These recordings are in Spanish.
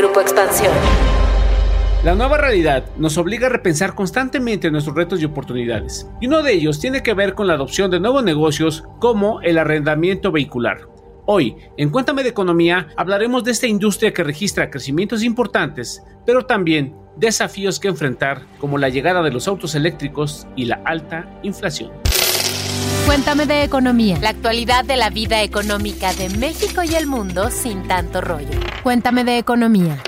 Grupo Expansión. La nueva realidad nos obliga a repensar constantemente nuestros retos y oportunidades, y uno de ellos tiene que ver con la adopción de nuevos negocios como el arrendamiento vehicular. Hoy, en Cuéntame de Economía, hablaremos de esta industria que registra crecimientos importantes, pero también desafíos que enfrentar, como la llegada de los autos eléctricos y la alta inflación. Cuéntame de economía. La actualidad de la vida económica de México y el mundo sin tanto rollo. Cuéntame de economía.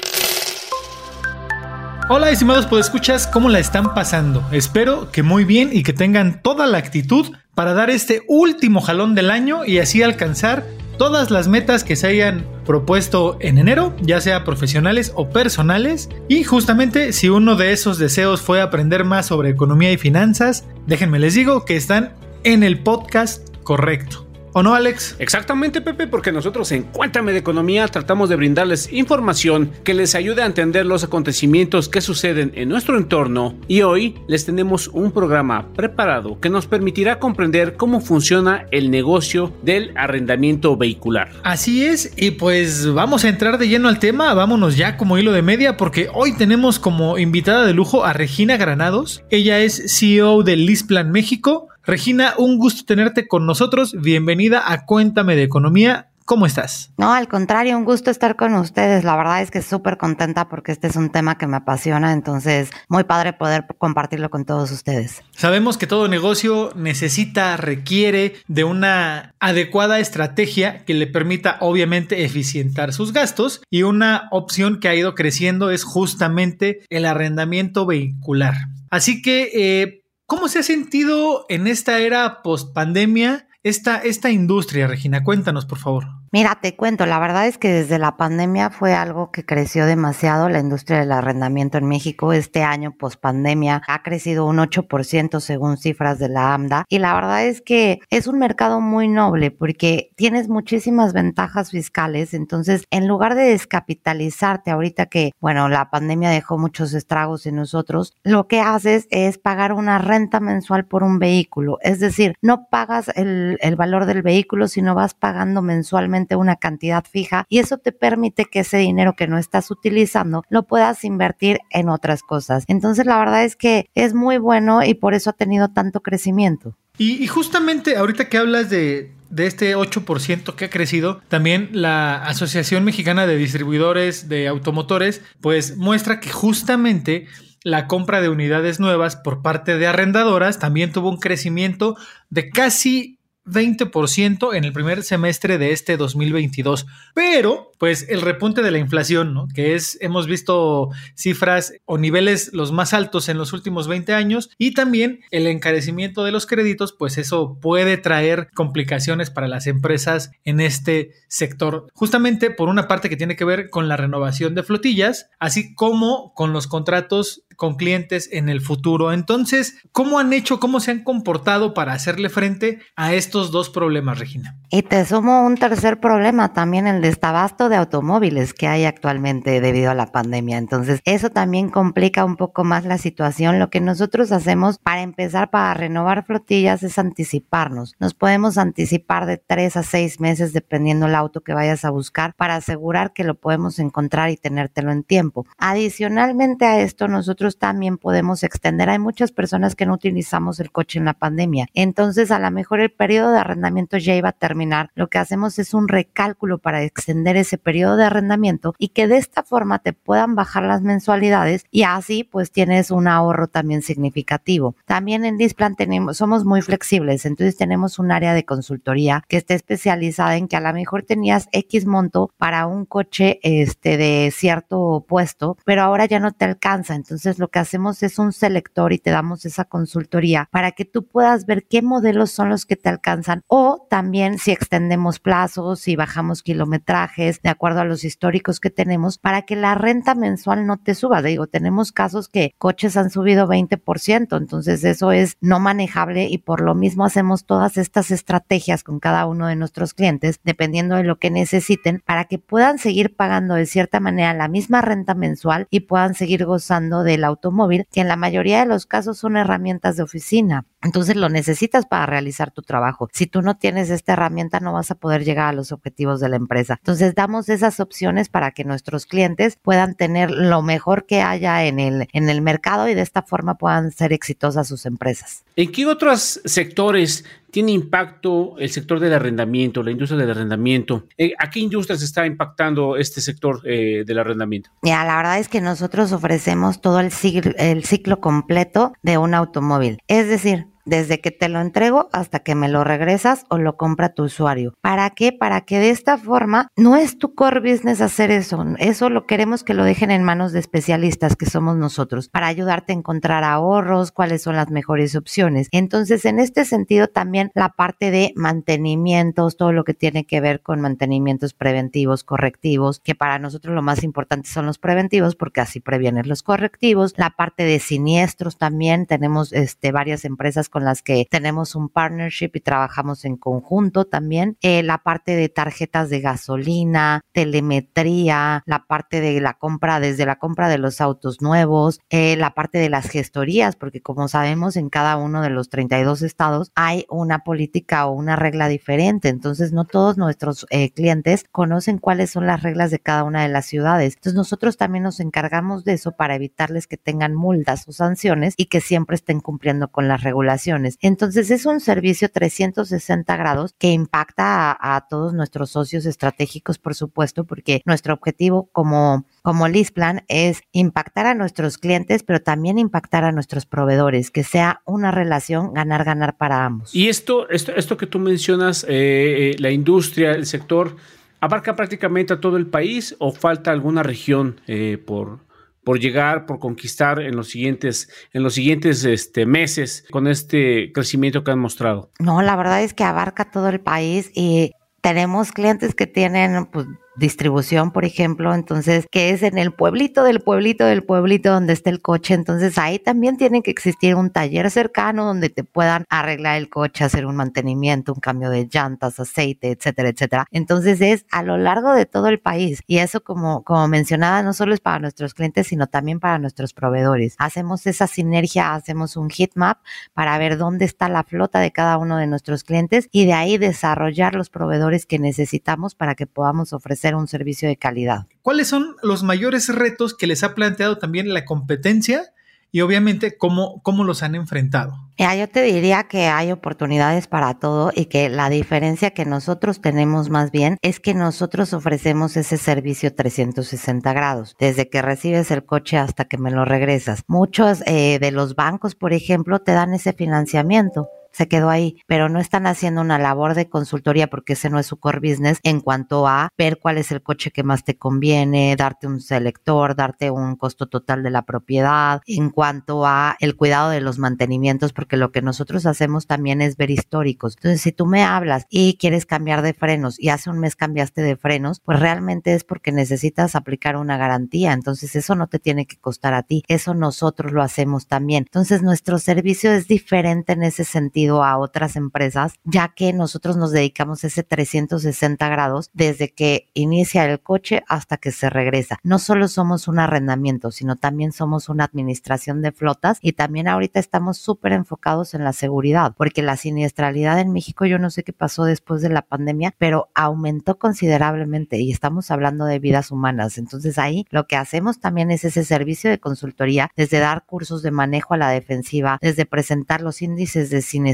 Hola estimados podescuchas, ¿cómo la están pasando? Espero que muy bien y que tengan toda la actitud para dar este último jalón del año y así alcanzar todas las metas que se hayan propuesto en enero, ya sea profesionales o personales. Y justamente si uno de esos deseos fue aprender más sobre economía y finanzas, déjenme les digo que están en el podcast correcto. ¿O no, Alex? Exactamente, Pepe, porque nosotros en Cuéntame de Economía tratamos de brindarles información que les ayude a entender los acontecimientos que suceden en nuestro entorno y hoy les tenemos un programa preparado que nos permitirá comprender cómo funciona el negocio del arrendamiento vehicular. Así es, y pues vamos a entrar de lleno al tema, vámonos ya como hilo de media porque hoy tenemos como invitada de lujo a Regina Granados, ella es CEO de Lisplan México Regina, un gusto tenerte con nosotros. Bienvenida a Cuéntame de Economía. ¿Cómo estás? No, al contrario, un gusto estar con ustedes. La verdad es que súper contenta porque este es un tema que me apasiona, entonces muy padre poder compartirlo con todos ustedes. Sabemos que todo negocio necesita, requiere de una adecuada estrategia que le permita obviamente eficientar sus gastos y una opción que ha ido creciendo es justamente el arrendamiento vehicular. Así que eh, ¿Cómo se ha sentido en esta era post pandemia esta, esta industria, Regina? Cuéntanos, por favor. Mira, te cuento, la verdad es que desde la pandemia fue algo que creció demasiado la industria del arrendamiento en México. Este año, post pandemia, ha crecido un 8% según cifras de la AMDA. Y la verdad es que es un mercado muy noble porque tienes muchísimas ventajas fiscales. Entonces, en lugar de descapitalizarte ahorita que, bueno, la pandemia dejó muchos estragos en nosotros, lo que haces es pagar una renta mensual por un vehículo. Es decir, no pagas el, el valor del vehículo, sino vas pagando mensualmente una cantidad fija y eso te permite que ese dinero que no estás utilizando lo puedas invertir en otras cosas. Entonces la verdad es que es muy bueno y por eso ha tenido tanto crecimiento. Y, justamente ahorita que hablas de, de este 8% que ha crecido, también la Asociación Mexicana de Distribuidores de Automotores, pues muestra que justamente la compra de unidades nuevas por parte de arrendadoras también tuvo un crecimiento de casi 20% en el primer semestre de este 2022. Pero, pues el repunte de la inflación, ¿no? Que es, hemos visto cifras o niveles los más altos en los últimos 20 años y también el encarecimiento de los créditos, pues eso puede traer complicaciones para las empresas en este sector. Justamente por una parte que tiene que ver con la renovación de flotillas, así como con los contratos con clientes en el futuro. Entonces, ¿cómo han hecho, cómo se han comportado para hacerle frente a estos dos problemas, Regina? Y te sumo un tercer problema, también el destabasto de automóviles que hay actualmente debido a la pandemia. Entonces, eso también complica un poco más la situación. Lo que nosotros hacemos para empezar para renovar flotillas es anticiparnos. Nos podemos anticipar de tres a seis meses dependiendo el auto que vayas a buscar para asegurar que lo podemos encontrar y tenértelo en tiempo. Adicionalmente a esto, nosotros también podemos extender. Hay muchas personas que no utilizamos el coche en la pandemia. Entonces, a lo mejor el periodo de arrendamiento ya iba a terminar. Lo que hacemos es un recálculo para extender ese periodo de arrendamiento y que de esta forma te puedan bajar las mensualidades y así pues tienes un ahorro también significativo. También en Displan tenemos, somos muy flexibles, entonces tenemos un área de consultoría que está especializada en que a lo mejor tenías X monto para un coche este de cierto puesto, pero ahora ya no te alcanza, entonces lo que hacemos es un selector y te damos esa consultoría para que tú puedas ver qué modelos son los que te alcanzan o también si extendemos plazos, si bajamos kilometrajes de acuerdo a los históricos que tenemos para que la renta mensual no te suba. Digo, tenemos casos que coches han subido 20%, entonces eso es no manejable y por lo mismo hacemos todas estas estrategias con cada uno de nuestros clientes dependiendo de lo que necesiten para que puedan seguir pagando de cierta manera la misma renta mensual y puedan seguir gozando de la automóvil, que en la mayoría de los casos son herramientas de oficina. Entonces lo necesitas para realizar tu trabajo. Si tú no tienes esta herramienta, no vas a poder llegar a los objetivos de la empresa. Entonces, damos esas opciones para que nuestros clientes puedan tener lo mejor que haya en el, en el mercado y de esta forma puedan ser exitosas sus empresas. ¿En qué otros sectores tiene impacto el sector del arrendamiento, la industria del arrendamiento? Eh, ¿A qué industrias está impactando este sector eh, del arrendamiento? Ya, la verdad es que nosotros ofrecemos todo el el ciclo completo de un automóvil. Es decir, desde que te lo entrego hasta que me lo regresas o lo compra tu usuario. ¿Para qué? Para que de esta forma no es tu core business hacer eso. Eso lo queremos que lo dejen en manos de especialistas que somos nosotros para ayudarte a encontrar ahorros, cuáles son las mejores opciones. Entonces, en este sentido también la parte de mantenimientos, todo lo que tiene que ver con mantenimientos preventivos, correctivos, que para nosotros lo más importante son los preventivos porque así previenes los correctivos. La parte de siniestros también tenemos este varias empresas con las que tenemos un partnership y trabajamos en conjunto también. Eh, la parte de tarjetas de gasolina, telemetría, la parte de la compra, desde la compra de los autos nuevos, eh, la parte de las gestorías, porque como sabemos en cada uno de los 32 estados hay una política o una regla diferente. Entonces no todos nuestros eh, clientes conocen cuáles son las reglas de cada una de las ciudades. Entonces nosotros también nos encargamos de eso para evitarles que tengan multas o sanciones y que siempre estén cumpliendo con las regulaciones entonces es un servicio 360 grados que impacta a, todos nuestros socios estratégicos, por supuesto, porque nuestro objetivo como, como Lisplan es impactar a nuestros clientes, pero también impactar a nuestros proveedores, que sea una relación ganar-ganar para ambos. Y esto, esto, esto que tú mencionas, eh, eh, la industria, el sector, ¿abarca prácticamente a todo el país o falta alguna región eh, por, por llegar, por conquistar en los siguientes, en los siguientes este, meses con este crecimiento que han mostrado? No, la verdad es que abarca todo el país y tenemos clientes que tienen pues, distribución, por ejemplo, entonces, que es en el pueblito del pueblito del pueblito donde está el coche, entonces ahí también tiene que existir un taller cercano donde te puedan arreglar el coche, hacer un mantenimiento, un cambio de llantas, aceite, etcétera, etcétera. Entonces es a lo largo de todo el país y eso como, como mencionaba, no solo es para nuestros clientes, sino también para nuestros proveedores. Hacemos esa sinergia, hacemos un heat map para ver dónde está la flota de cada uno de nuestros clientes y de ahí desarrollar los proveedores que necesitamos para que podamos ofrecer un servicio de calidad. ¿Cuáles son los mayores retos que les ha planteado también la competencia? y obviamente cómo, cómo los han enfrentado. Ya, yo te diría que hay oportunidades para todo y que la diferencia que nosotros tenemos más bien es que nosotros ofrecemos ese servicio 360 grados, desde que recibes el coche hasta que me lo regresas. Muchos eh, de los bancos, por ejemplo, te dan ese financiamiento se quedó ahí, pero no están haciendo una labor de consultoría porque ese no es su core business en cuanto a ver cuál es el coche que más te conviene, darte un selector, darte un costo total de la propiedad, en cuanto a el cuidado de los mantenimientos, porque lo que nosotros hacemos también es ver históricos. Entonces, si tú me hablas y quieres cambiar de frenos y hace un mes cambiaste de frenos, pues realmente es porque necesitas aplicar una garantía. Entonces, eso no te tiene que costar a ti. Eso nosotros lo hacemos también. Entonces, nuestro servicio es diferente en ese sentido a otras empresas, ya que nosotros nos dedicamos ese 360 grados desde que inicia el coche hasta que se regresa. No solo somos un arrendamiento, sino también somos una administración de flotas y también ahorita estamos súper enfocados en la seguridad, porque la siniestralidad en México, yo no sé qué pasó después de la pandemia, pero aumentó considerablemente y estamos hablando de vidas humanas. Entonces ahí lo que hacemos también es ese servicio de consultoría, desde dar cursos de manejo a la defensiva, desde presentar los índices de siniestralidad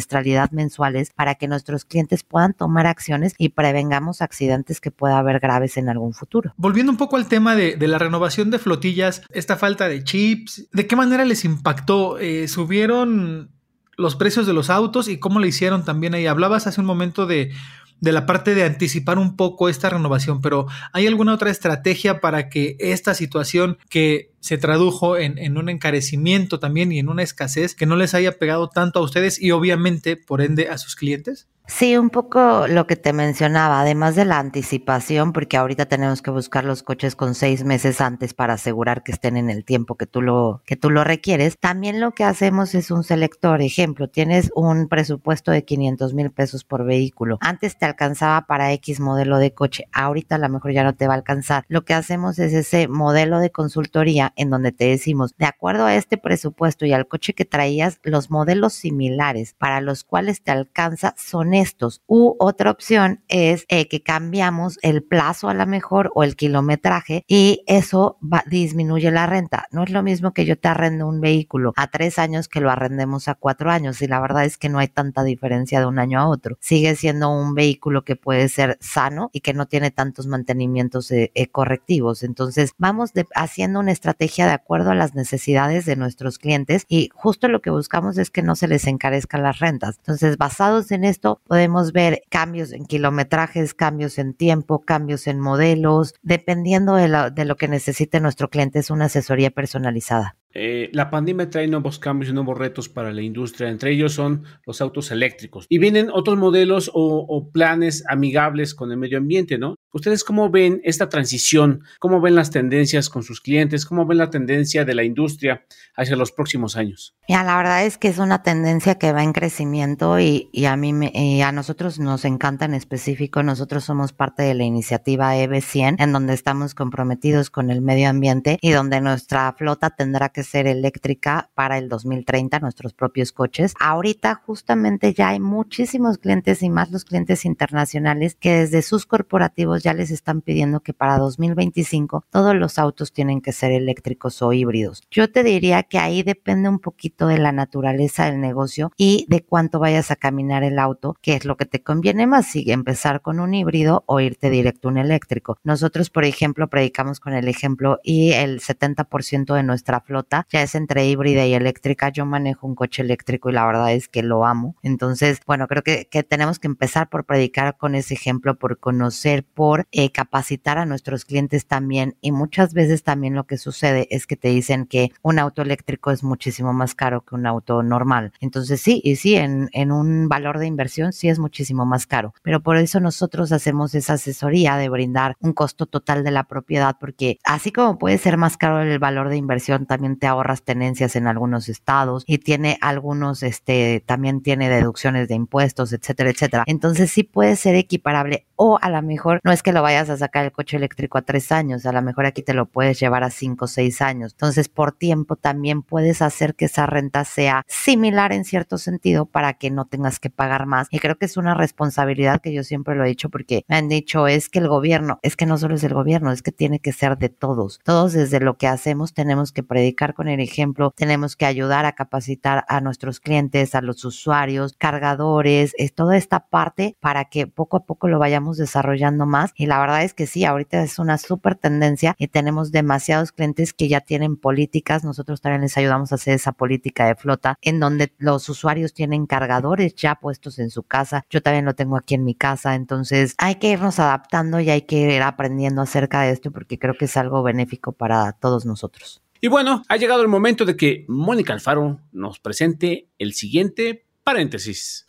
mensuales para que nuestros clientes puedan tomar acciones y prevengamos accidentes que pueda haber graves en algún futuro. Volviendo un poco al tema de, la renovación de flotillas, esta falta de chips, ¿de qué manera les impactó? Eh, ¿Subieron los precios de los autos y cómo le hicieron también ahí? Hablabas hace un momento de de la parte de anticipar un poco esta renovación, pero ¿hay alguna otra estrategia para que esta situación que se tradujo en, un encarecimiento también y en una escasez que no les haya pegado tanto a ustedes y obviamente, por ende, a sus clientes? Sí, un poco lo que te mencionaba, además de la anticipación, porque ahorita tenemos que buscar los coches con seis meses antes para asegurar que estén en el tiempo que tú lo, que tú lo requieres. También lo que hacemos es un selector. Ejemplo, tienes un presupuesto de 500 mil pesos por vehículo. Antes te alcanzaba para X modelo de coche, ahorita a lo mejor ya no te va a alcanzar. Lo que hacemos es ese modelo de consultoría en donde te decimos, de acuerdo a este presupuesto y al coche que traías, los modelos similares para los cuales te alcanza son estos. U otra opción es eh, que cambiamos el plazo a lo mejor o el kilometraje y eso disminuye la renta. No es lo mismo que yo te arrendo un vehículo a tres años que lo arrendemos a cuatro años y la verdad es que no hay tanta diferencia de un año a otro. Sigue siendo un vehículo que puede ser sano y que no tiene tantos mantenimientos eh, eh, correctivos. Entonces vamos haciendo una estrategia de acuerdo a las necesidades de nuestros clientes y justo lo que buscamos es que no se les encarezcan las rentas. Entonces basados en esto podemos ver cambios en kilometrajes, cambios en tiempo, cambios en modelos, dependiendo de, de lo que necesite nuestro cliente es una asesoría personalizada. Eh, la pandemia trae nuevos cambios y nuevos retos para la industria. Entre ellos son los autos eléctricos. Y vienen otros modelos o, planes amigables con el medio ambiente, ¿no? ¿Ustedes cómo ven esta transición? ¿Cómo ven las tendencias con sus clientes? ¿Cómo ven la tendencia de la industria hacia los próximos años? Ya, la verdad es que es una tendencia que va en crecimiento y, a mí me, a nosotros nos encanta en específico. Nosotros somos parte de la iniciativa EB100 en donde estamos comprometidos con el medio ambiente y donde nuestra flota tendrá que ser eléctrica para el 2030, nuestros propios coches. Ahorita justamente ya hay muchísimos clientes y más los clientes internacionales que desde sus corporativos ya les están pidiendo que para 2025 todos los autos tienen que ser eléctricos o híbridos. Yo te diría que ahí depende un poquito de la naturaleza del negocio y de cuánto vayas a caminar el auto, que es lo que te conviene más, si empezar con un híbrido o irte directo a un eléctrico. Nosotros, por ejemplo, predicamos con el ejemplo y el 70% de nuestra flota ya es entre híbrida y eléctrica. Yo manejo un coche eléctrico y la verdad es que lo amo. Entonces, bueno, creo que, que tenemos que empezar por predicar con ese ejemplo, por conocer, por eh, capacitar a nuestros clientes también. Y muchas veces también lo que sucede es que te dicen que un auto eléctrico es muchísimo más caro que un auto normal. Entonces, sí, y sí, en, en un valor de inversión sí es muchísimo más caro. Pero por eso nosotros hacemos esa asesoría de brindar un costo total de la propiedad, porque así como puede ser más caro el valor de inversión, también te ahorras tenencias en algunos estados y tiene algunos, este, también tiene deducciones de impuestos, etcétera, etcétera. Entonces sí puede ser equiparable o a lo mejor no es que lo vayas a sacar el coche eléctrico a tres años, a lo mejor aquí te lo puedes llevar a cinco o seis años. Entonces por tiempo también puedes hacer que esa renta sea similar en cierto sentido para que no tengas que pagar más. Y creo que es una responsabilidad que yo siempre lo he dicho porque me han dicho es que el gobierno, es que no solo es el gobierno, es que tiene que ser de todos. Todos desde lo que hacemos tenemos que predicar con el ejemplo, tenemos que ayudar a capacitar a nuestros clientes, a los usuarios, cargadores, es toda esta parte para que poco a poco lo vayamos desarrollando más. Y la verdad es que sí, ahorita es una súper tendencia y tenemos demasiados clientes que ya tienen políticas. Nosotros también les ayudamos a hacer esa política de flota en donde los usuarios tienen cargadores ya puestos en su casa. Yo también lo tengo aquí en mi casa. Entonces hay que irnos adaptando y hay que ir aprendiendo acerca de esto porque creo que es algo benéfico para todos nosotros. Y bueno, ha llegado el momento de que Mónica Alfaro nos presente el siguiente paréntesis.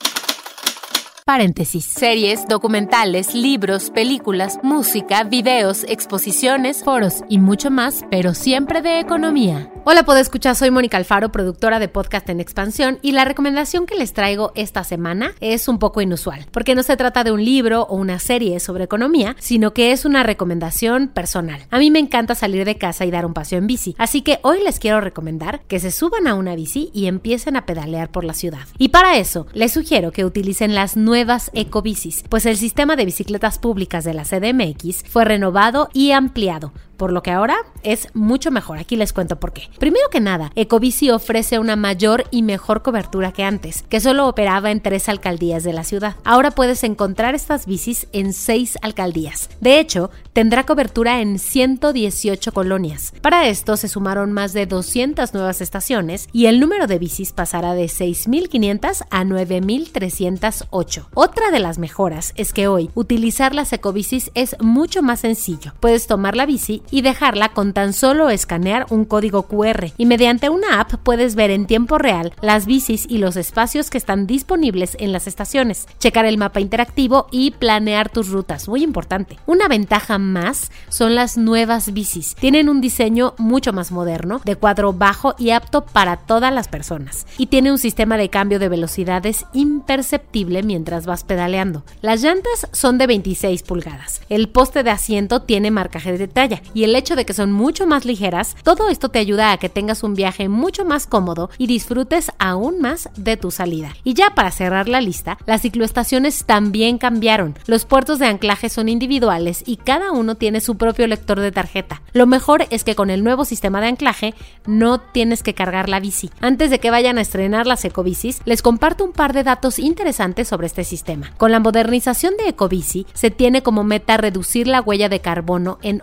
Paréntesis. Series, documentales, libros, películas, música, videos, exposiciones, foros y mucho más, pero siempre de economía. Hola, puedo escuchar, soy Mónica Alfaro, productora de podcast en expansión y la recomendación que les traigo esta semana es un poco inusual, porque no se trata de un libro o una serie sobre economía, sino que es una recomendación personal. A mí me encanta salir de casa y dar un paseo en bici, así que hoy les quiero recomendar que se suban a una bici y empiecen a pedalear por la ciudad. Y para eso, les sugiero que utilicen las nuevas ecobicis, pues el sistema de bicicletas públicas de la CDMX fue renovado y ampliado por lo que ahora es mucho mejor. Aquí les cuento por qué. Primero que nada, Ecobici ofrece una mayor y mejor cobertura que antes, que solo operaba en tres alcaldías de la ciudad. Ahora puedes encontrar estas bicis en seis alcaldías. De hecho, tendrá cobertura en 118 colonias. Para esto se sumaron más de 200 nuevas estaciones y el número de bicis pasará de 6.500 a 9.308. Otra de las mejoras es que hoy utilizar las ecobicis es mucho más sencillo. Puedes tomar la bici y dejarla con tan solo escanear un código QR. Y mediante una app puedes ver en tiempo real las bicis y los espacios que están disponibles en las estaciones, checar el mapa interactivo y planear tus rutas. Muy importante. Una ventaja más son las nuevas bicis. Tienen un diseño mucho más moderno, de cuadro bajo y apto para todas las personas. Y tiene un sistema de cambio de velocidades imperceptible mientras vas pedaleando. Las llantas son de 26 pulgadas. El poste de asiento tiene marcaje de talla el hecho de que son mucho más ligeras, todo esto te ayuda a que tengas un viaje mucho más cómodo y disfrutes aún más de tu salida. Y ya para cerrar la lista, las cicloestaciones también cambiaron. Los puertos de anclaje son individuales y cada uno tiene su propio lector de tarjeta. Lo mejor es que con el nuevo sistema de anclaje no tienes que cargar la bici. Antes de que vayan a estrenar las ecobicis, les comparto un par de datos interesantes sobre este sistema. Con la modernización de Ecobici, se tiene como meta reducir la huella de carbono en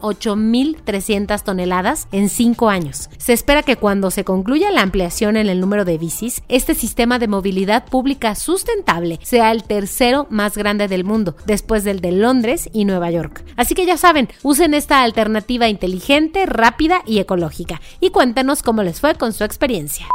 8.300 toneladas en 5 años. Se espera que cuando se concluya la ampliación en el número de bicis, este sistema de movilidad pública sustentable sea el tercero más grande del mundo, después del de Londres y Nueva York. Así que ya saben, usen esta alternativa inteligente, rápida y ecológica. Y cuéntanos cómo les fue con su experiencia.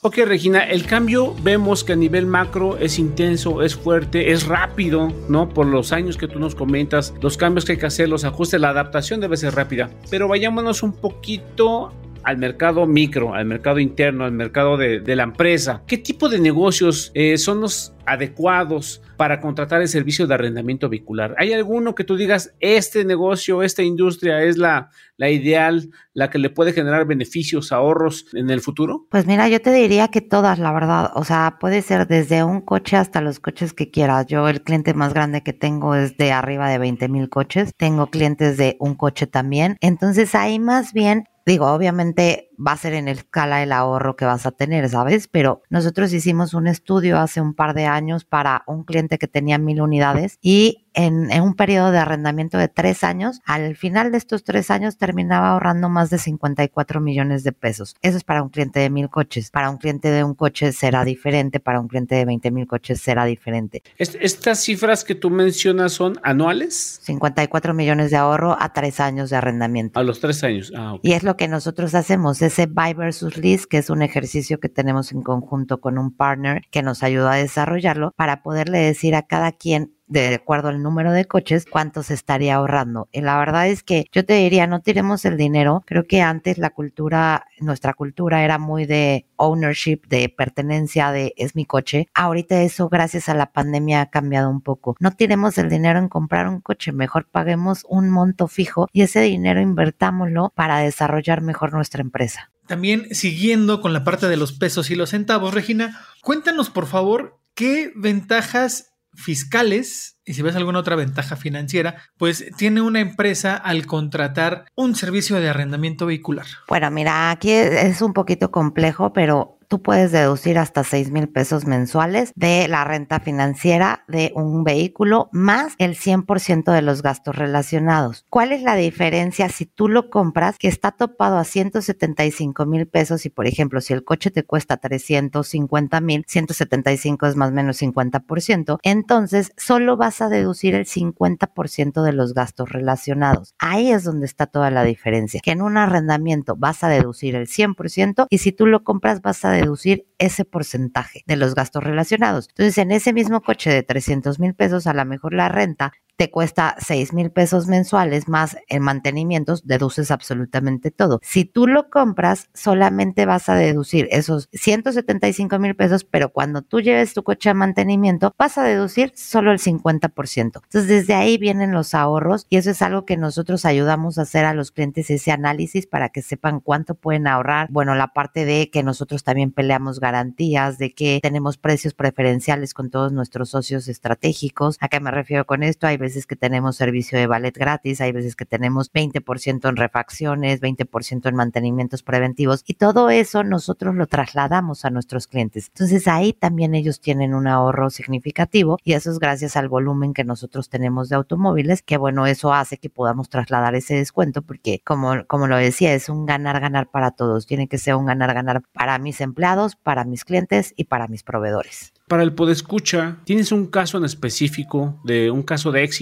Ok, Regina, el cambio vemos que a nivel macro es intenso, es fuerte, es rápido, ¿no? Por los años que tú nos comentas, los cambios que hay que hacer, los ajustes, la adaptación debe ser rápida. Pero vayámonos un poquito al mercado micro, al mercado interno, al mercado de, la empresa. ¿Qué tipo de negocios eh, son los adecuados para contratar el servicio de arrendamiento vehicular? ¿Hay alguno que tú digas, este negocio, esta industria es la, la ideal, la que le puede generar beneficios, ahorros en el futuro? Pues mira, yo te diría que todas, la verdad. O sea, puede ser desde un coche hasta los coches que quieras. Yo el cliente más grande que tengo es de arriba de 20 mil coches. Tengo clientes de un coche también. Entonces ahí más bien Digo, obviamente va a ser en escala el ahorro que vas a tener, ¿sabes? Pero nosotros hicimos un estudio hace un par de años para un cliente que tenía mil unidades y en, un periodo de arrendamiento de tres años, al final de estos tres años terminaba ahorrando más de 54 millones de pesos. Eso es para un cliente de mil coches. Para un cliente de un coche será diferente, para un cliente de 20 mil coches será diferente. ¿Estas cifras que tú mencionas son anuales? 54 millones de ahorro a tres años de arrendamiento. A los tres años. Ah, Y es lo que nosotros hacemos, ese buy versus lease, que es un ejercicio que tenemos en conjunto con un partner que nos ayuda a desarrollarlo para poderle decir a cada quien de acuerdo al número de coches, cuánto se estaría ahorrando. Y la verdad es que yo te diría, no tiremos el dinero. Creo que antes la cultura, nuestra cultura era muy de ownership, de pertenencia, de es mi coche. Ahorita eso, gracias a la pandemia, ha cambiado un poco. No tiremos el dinero en comprar un coche, mejor paguemos un monto fijo y ese dinero invertámoslo para desarrollar mejor nuestra empresa. También siguiendo con la parte de los pesos y los centavos, Regina, cuéntanos por favor qué ventajas fiscales y si ves alguna otra ventaja financiera, pues tiene una empresa al contratar un servicio de arrendamiento vehicular. Bueno, mira, aquí es un poquito complejo, pero tú puedes deducir hasta 6 mil pesos mensuales de la renta financiera de un vehículo más el 100% de los gastos relacionados. ¿Cuál es la diferencia si tú lo compras que está topado a 175 mil pesos y por ejemplo si el coche te cuesta 350 mil, 175 es más o menos 50%, entonces solo vas a deducir el 50% de los gastos relacionados. Ahí es donde está toda la diferencia, que en un arrendamiento vas a deducir el 100% y si tú lo compras vas a deducir ese porcentaje de los gastos relacionados. Entonces, en ese mismo coche de 300 mil pesos, a lo mejor la renta te cuesta 6 mil pesos mensuales más en mantenimientos, deduces absolutamente todo. Si tú lo compras, solamente vas a deducir esos 175 mil pesos, pero cuando tú lleves tu coche a mantenimiento, vas a deducir solo el 50%. Entonces, desde ahí vienen los ahorros y eso es algo que nosotros ayudamos a hacer a los clientes, ese análisis para que sepan cuánto pueden ahorrar. Bueno, la parte de que nosotros también peleamos garantías, de que tenemos precios preferenciales con todos nuestros socios estratégicos. ¿A qué me refiero con esto? Hay veces que tenemos servicio de ballet gratis, hay veces que tenemos 20% en refacciones, 20% en mantenimientos preventivos y todo eso nosotros lo trasladamos a nuestros clientes. Entonces ahí también ellos tienen un ahorro significativo y eso es gracias al volumen que nosotros tenemos de automóviles, que bueno, eso hace que podamos trasladar ese descuento porque como, como lo decía, es un ganar-ganar para todos. Tiene que ser un ganar-ganar para mis empleados, para mis clientes y para mis proveedores. Para el Podescucha, ¿tienes un caso en específico de un caso de éxito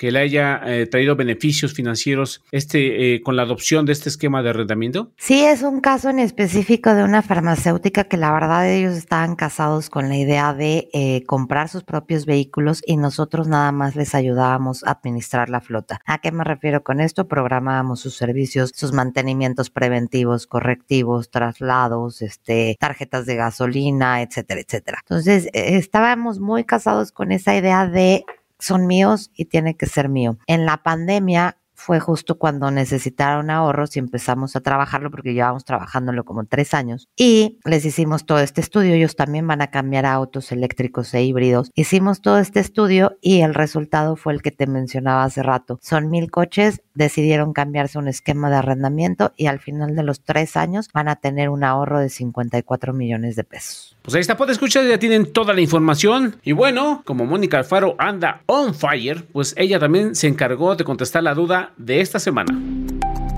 que le haya eh, traído beneficios financieros este, eh, con la adopción de este esquema de arrendamiento? Sí, es un caso en específico de una farmacéutica que la verdad ellos estaban casados con la idea de eh, comprar sus propios vehículos y nosotros nada más les ayudábamos a administrar la flota. ¿A qué me refiero con esto? Programábamos sus servicios, sus mantenimientos preventivos, correctivos, traslados, este, tarjetas de gasolina, etcétera, etcétera. Entonces, estábamos muy casados con esa idea de son míos y tiene que ser mío. En la pandemia fue justo cuando necesitaron ahorros y empezamos a trabajarlo porque llevamos trabajándolo como tres años. Y les hicimos todo este estudio. Ellos también van a cambiar a autos eléctricos e híbridos. Hicimos todo este estudio y el resultado fue el que te mencionaba hace rato. Son mil coches, decidieron cambiarse un esquema de arrendamiento y al final de los tres años van a tener un ahorro de 54 millones de pesos. Pues ahí está, puede escuchar, ya tienen toda la información. Y bueno, como Mónica Alfaro anda on fire, pues ella también se encargó de contestar la duda de esta semana.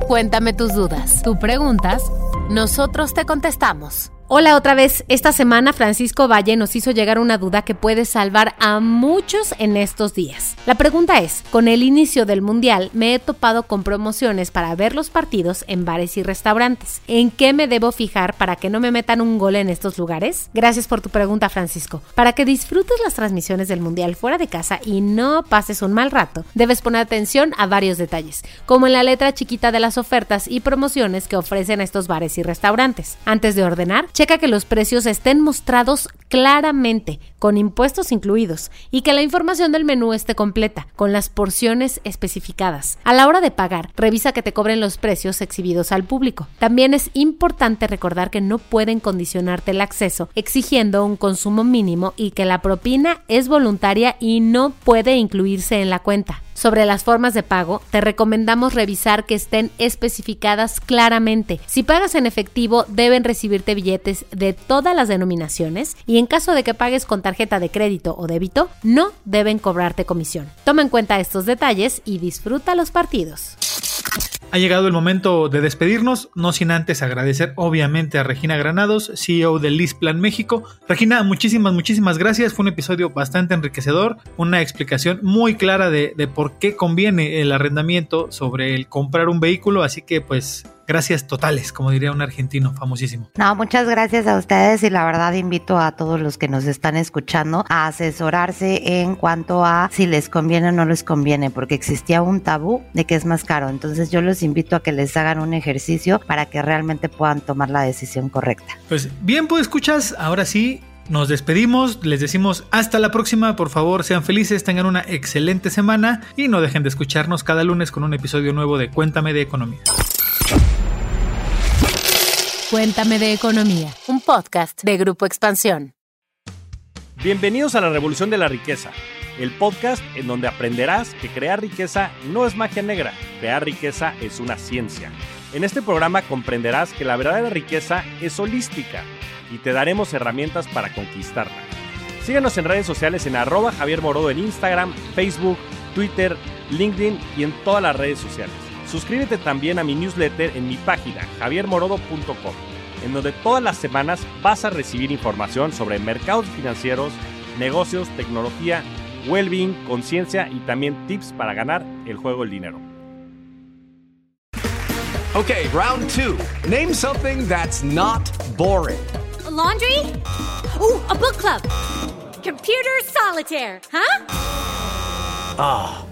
Cuéntame tus dudas. Tú preguntas, nosotros te contestamos. Hola otra vez. Esta semana Francisco Valle nos hizo llegar una duda que puede salvar a muchos en estos días. La pregunta es, con el inicio del Mundial me he topado con promociones para ver los partidos en bares y restaurantes. ¿En qué me debo fijar para que no me metan un gol en estos lugares? Gracias por tu pregunta Francisco. Para que disfrutes las transmisiones del Mundial fuera de casa y no pases un mal rato, debes poner atención a varios detalles, como en la letra chiquita de las ofertas y promociones que ofrecen estos bares y restaurantes. Antes de ordenar, checa que los precios estén mostrados claramente, con impuestos incluidos, y que la información del menú esté completa, con las porciones especificadas. A la hora de pagar, revisa que te cobren los precios exhibidos al público. También es importante recordar que no pueden condicionarte el acceso exigiendo un consumo mínimo y que la propina es voluntaria y no puede incluirse en la cuenta. Sobre las formas de pago, te recomendamos revisar que estén especificadas claramente. Si pagas en efectivo, deben recibirte billetes de todas las denominaciones y en caso de que pagues con tarjeta de crédito o débito, no deben cobrarte comisión. Toma en cuenta estos detalles y disfruta los partidos. Ha llegado el momento de despedirnos, no sin antes agradecer obviamente a Regina Granados, CEO de Lisplan México. Regina, muchísimas, muchísimas gracias. Fue un episodio bastante enriquecedor, una explicación muy clara de, de por qué conviene el arrendamiento sobre el comprar un vehículo, así que pues gracias totales, como diría un argentino famosísimo. No, muchas gracias a ustedes y la verdad invito a todos los que nos están escuchando a asesorarse en cuanto a si les conviene o no les conviene, porque existía un tabú de que es más caro. Entonces yo los invito a que les hagan un ejercicio para que realmente puedan tomar la decisión correcta. Pues bien, pues escuchas, ahora sí, nos despedimos, les decimos hasta la próxima, por favor sean felices, tengan una excelente semana y no dejen de escucharnos cada lunes con un episodio nuevo de Cuéntame de Economía. Cuéntame de Economía, un podcast de Grupo Expansión. Bienvenidos a la Revolución de la Riqueza, el podcast en donde aprenderás que crear riqueza no es magia negra, crear riqueza es una ciencia. En este programa comprenderás que la verdadera riqueza es holística y te daremos herramientas para conquistarla. Síguenos en redes sociales en arroba Javier Morodo en Instagram, Facebook, Twitter, LinkedIn y en todas las redes sociales. Suscríbete también a mi newsletter en mi página javiermorodo.com, en donde todas las semanas vas a recibir información sobre mercados financieros, negocios, tecnología, well-being, conciencia y también tips para ganar el juego del dinero. Okay, round two. Name something that's not boring. A laundry? Ooh, a book club. Computer solitaire, huh? Ah, oh,